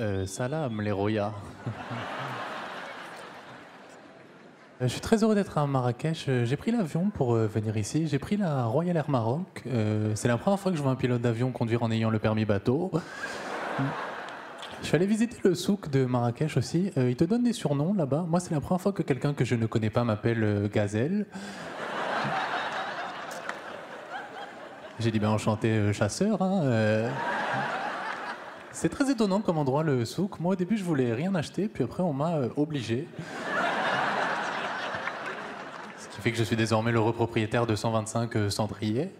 Euh, salam, les royas. Euh, Je suis très heureux d'être à Marrakech. Euh, J'ai pris l'avion pour venir ici. J'ai pris la Royal Air Maroc. C'est la première fois que je vois un pilote d'avion conduire en ayant le permis bateau. Je suis allé visiter le souk de Marrakech aussi. Euh, ils te donnent des surnoms là-bas. Moi, c'est la première fois que quelqu'un que je ne connais pas m'appelle Gazelle. J'ai dit ben enchanté chasseur. hein. C'est très étonnant comme endroit le souk. Moi au début je voulais rien acheter, puis après on m'a euh, obligé. Ce qui fait que je suis désormais le propriétaire de 125 euh, cendriers,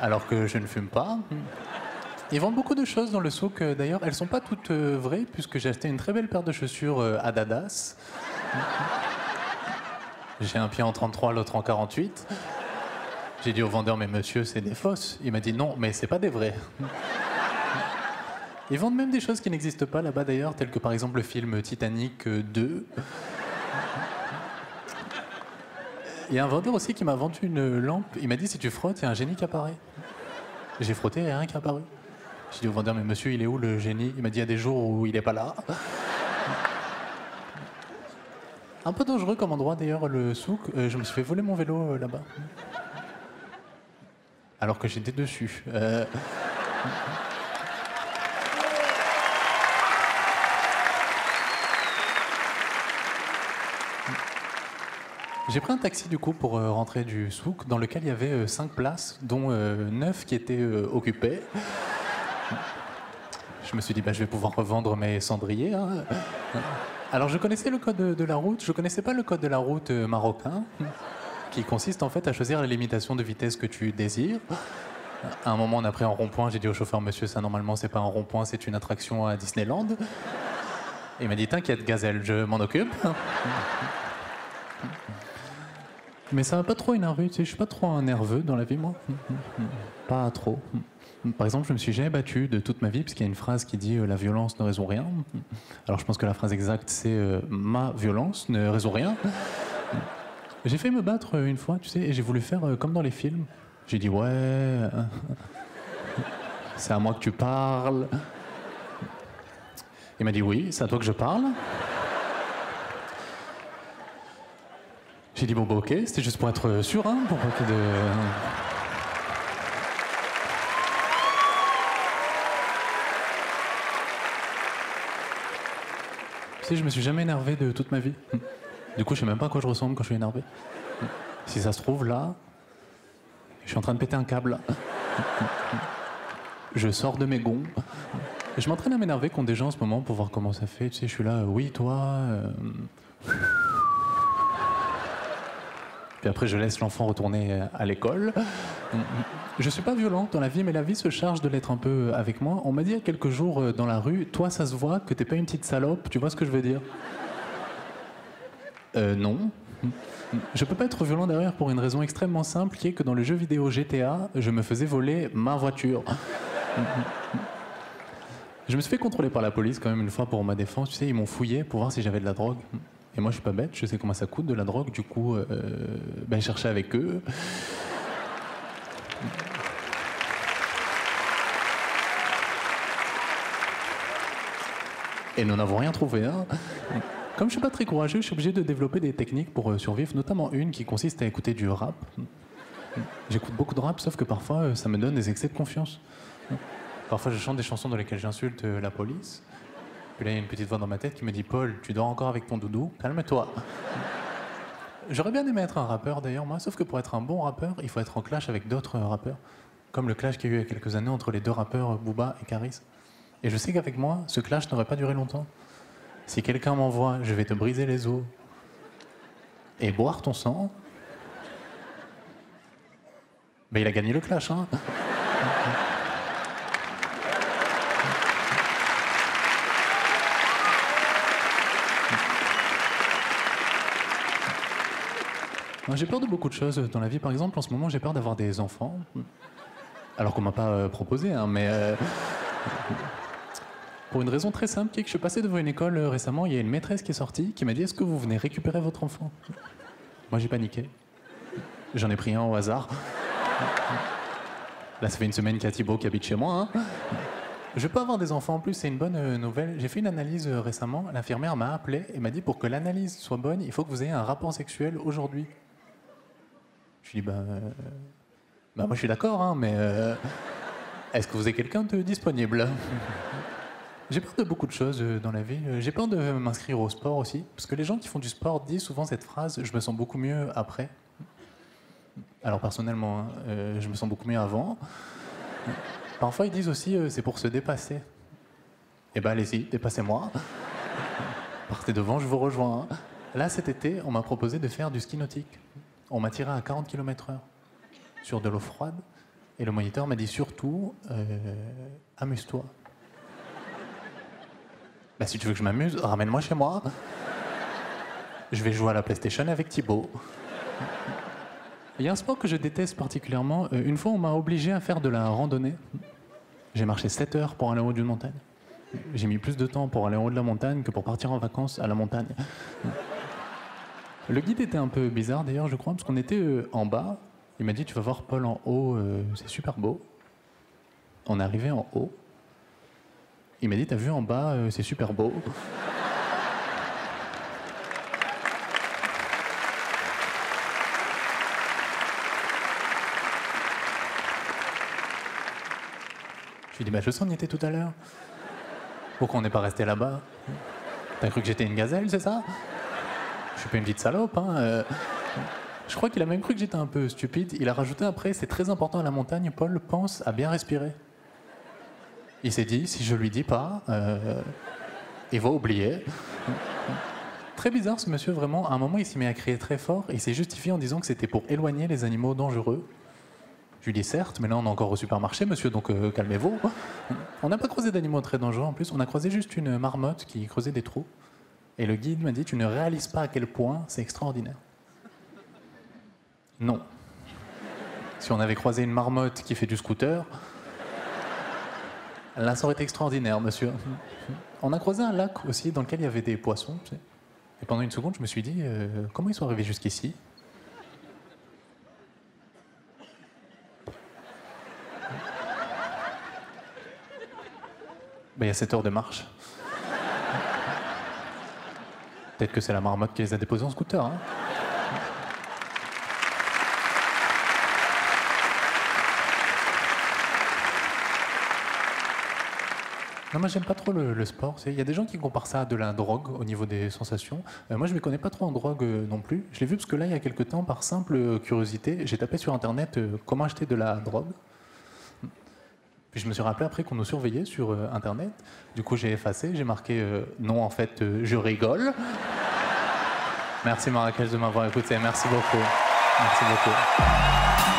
alors que je ne fume pas. Ils vendent beaucoup de choses dans le souk euh, d'ailleurs. Elles sont pas toutes euh, vraies puisque j'ai acheté une très belle paire de chaussures euh, Adidas. J'ai un pied en 33, l'autre en 48. J'ai dit au vendeur, mais monsieur, c'est des fausses. Il m'a dit non, mais c'est pas des vraies. Ils vendent même des choses qui n'existent pas là-bas d'ailleurs, telles que par exemple le film Titanic euh, 2. Il y a un vendeur aussi qui m'a vendu une lampe. Il m'a dit si tu frottes, il y a un génie qui apparaît. J'ai frotté, a rien qui est apparu. J'ai dit au vendeur, mais monsieur, il est où le génie? Il m'a dit il y a des jours où il n'est pas là. Un peu dangereux comme endroit d'ailleurs, le souk. Euh, je me suis fait voler mon vélo euh, là-bas. Alors que j'étais dessus. Euh, J'ai pris un taxi du coup pour euh, rentrer du souk dans lequel il y avait euh, cinq places, dont euh, neuf qui étaient euh, occupées. Je me suis dit, bah, je vais pouvoir revendre mes cendriers. hein. Alors je connaissais le code de, la route, je connaissais pas le code de la route euh, marocain, qui consiste en fait à choisir la limitation de vitesse que tu désires. À un moment, on a pris un rond-point, j'ai dit au chauffeur, monsieur, ça normalement c'est pas un rond-point, c'est une attraction à Disneyland. Il m'a dit, t'inquiète, gazelle, je m'en occupe. Mais ça m'a pas trop énervé, tu sais, je suis pas trop nerveux dans la vie, moi. Pas trop. Par exemple, je me suis jamais battu de toute ma vie, parce qu'il y a une phrase qui dit euh, La violence ne résout rien. Alors je pense que la phrase exacte, c'est euh, Ma violence ne résout rien. J'ai fait me battre euh, une fois, tu sais, et j'ai voulu faire euh, comme dans les films. J'ai dit Ouais, c'est à moi que tu parles. Il m'a dit Oui, c'est à toi que je parle. Dit bon bah ok, c'était juste pour être sûr, hein, pour pas de... Tu sais, je me suis jamais énervé de toute ma vie. Du coup, je sais même pas à quoi je ressemble quand je suis énervé. Si ça se trouve, là, je suis en train de péter un câble. Je sors de mes gonds. Je m'entraîne à m'énerver contre des gens en ce moment pour voir comment ça fait. Tu sais, je suis là, euh, oui, toi. euh, Puis après, je laisse l'enfant retourner euh, à l'école. Je suis pas violent dans la vie, mais la vie se charge de l'être un peu avec moi. On m'a dit il y a quelques jours euh, dans la rue, toi, ça se voit que t'es pas une petite salope. Tu vois ce que je veux dire? Euh, non. Je peux pas être violent derrière pour une raison extrêmement simple, qui est que dans le jeu vidéo GTA, je me faisais voler ma voiture. Je me suis fait contrôler par la police quand même une fois pour ma défense. Tu sais, ils m'ont fouillé pour voir si j'avais de la drogue. Et moi, je suis pas bête, je sais comment ça coûte de la drogue. Du coup, euh, ben, je cherchais avec eux. Et nous n'avons rien trouvé. hein. Comme je suis pas très courageux, je suis obligé de développer des techniques pour euh, survivre, notamment une qui consiste à écouter du rap. J'écoute beaucoup de rap, sauf que parfois, euh, ça me donne des excès de confiance. Parfois, je chante des chansons dans lesquelles j'insulte euh, la police. Puis là, il y a une petite voix dans ma tête qui me dit Paul, tu dors encore avec ton doudou? Calme-toi. J'aurais bien aimé être un rappeur d'ailleurs, moi, sauf que pour être un bon rappeur, il faut être en clash avec d'autres rappeurs. Comme le clash qu'il y a eu il y a quelques années entre les deux rappeurs Booba et Caris. Et je sais qu'avec moi, ce clash n'aurait pas duré longtemps. Si quelqu'un m'envoie, je vais te briser les os et boire ton sang, ben il a gagné le clash, hein. J'ai peur de beaucoup de choses dans la vie. Par exemple, en ce moment, j'ai peur d'avoir des enfants. Alors qu'on m'a pas euh, proposé, hein, mais... euh, Pour une raison très simple, qui est que je suis passé devant une école euh, récemment, il y a une maîtresse qui est sortie, qui m'a dit « Est-ce que vous venez récupérer votre enfant ?» Moi, j'ai paniqué. J'en ai pris un au hasard. Là, ça fait une semaine qu'il y a Thibaut qui habite chez moi. hein. Je peux avoir des enfants en plus, c'est une bonne nouvelle. J'ai fait une analyse récemment. L'infirmière m'a appelé et m'a dit pour que l'analyse soit bonne, il faut que vous ayez un rapport sexuel aujourd'hui. Je dit, bah, euh, bah moi je suis d'accord, hein, mais euh, est-ce que vous avez quelqu'un de disponible? J'ai peur de beaucoup de choses euh, dans la vie. J'ai peur de m'inscrire au sport aussi. Parce que les gens qui font du sport disent souvent cette phrase Je me sens beaucoup mieux après. Alors personnellement, hein, je me sens beaucoup mieux avant. Parfois ils disent aussi C'est pour se dépasser. Eh ben allez-y, dépassez-moi. Partez devant, je vous rejoins. hein. Là cet été, on m'a proposé de faire du ski nautique. On m'a tiré à 40 km/h sur de l'eau froide. Et le moniteur m'a dit surtout euh, Amuse-toi. Bah, si tu veux que je m'amuse, ramène-moi chez moi. Je vais jouer à la PlayStation avec Thibaut. Il y a un sport que je déteste particulièrement. Euh, Une fois, on m'a obligé à faire de la randonnée. J'ai marché 7 heures pour aller en haut d'une montagne. J'ai mis plus de temps pour aller en haut de la montagne que pour partir en vacances à la montagne. Le guide était un peu bizarre d'ailleurs, je crois, parce qu'on était euh, en bas. Il m'a dit Tu vas voir Paul en haut, euh, c'est super beau. On est arrivé en haut. Il m'a dit T'as vu en bas, euh, c'est super beau. Je lui ai dit Bah, je sais, on y était tout à l'heure. Pourquoi on n'est pas resté là-bas? T'as cru que j'étais une gazelle, c'est ça? Suis pas une petite salope, hein. euh. Je crois qu'il a même cru que j'étais un peu stupide. Il a rajouté après, c'est très important à la montagne, Paul pense à bien respirer. Il s'est dit, si je lui dis pas, euh, il va oublier. Très bizarre ce monsieur, vraiment. À un moment, il s'est mis à crier très fort et il s'est justifié en disant que c'était pour éloigner les animaux dangereux. Je lui dis certes, mais là on est encore au supermarché, monsieur, donc euh, calmez-vous. On n'a pas croisé d'animaux très dangereux en plus, on a croisé juste une marmotte qui creusait des trous. Et le guide m'a dit Tu ne réalises pas à quel point c'est extraordinaire. Non. Si on avait croisé une marmotte qui fait du scooter, là ça aurait été extraordinaire, monsieur. On a croisé un lac aussi dans lequel il y avait des poissons. Et pendant une seconde, je me suis dit euh, Comment ils sont arrivés jusqu'ici? Ben, il y a 7 heures de marche. Peut-être que c'est la marmotte qui les a déposés en scooter. Hein non, moi j'aime pas trop le, sport. Il y a des gens qui comparent ça à de la drogue au niveau des sensations. Euh, moi je ne me connais pas trop en drogue euh, non plus. Je l'ai vu parce que là, il y a quelques temps, par simple euh, curiosité, j'ai tapé sur internet comment acheter de la drogue. Je me suis rappelé après qu'on nous surveillait sur euh, internet. Du coup, j'ai effacé, j'ai marqué euh, non, en fait, euh, je rigole. Merci Marrakech de m'avoir écouté. Merci beaucoup. Merci beaucoup.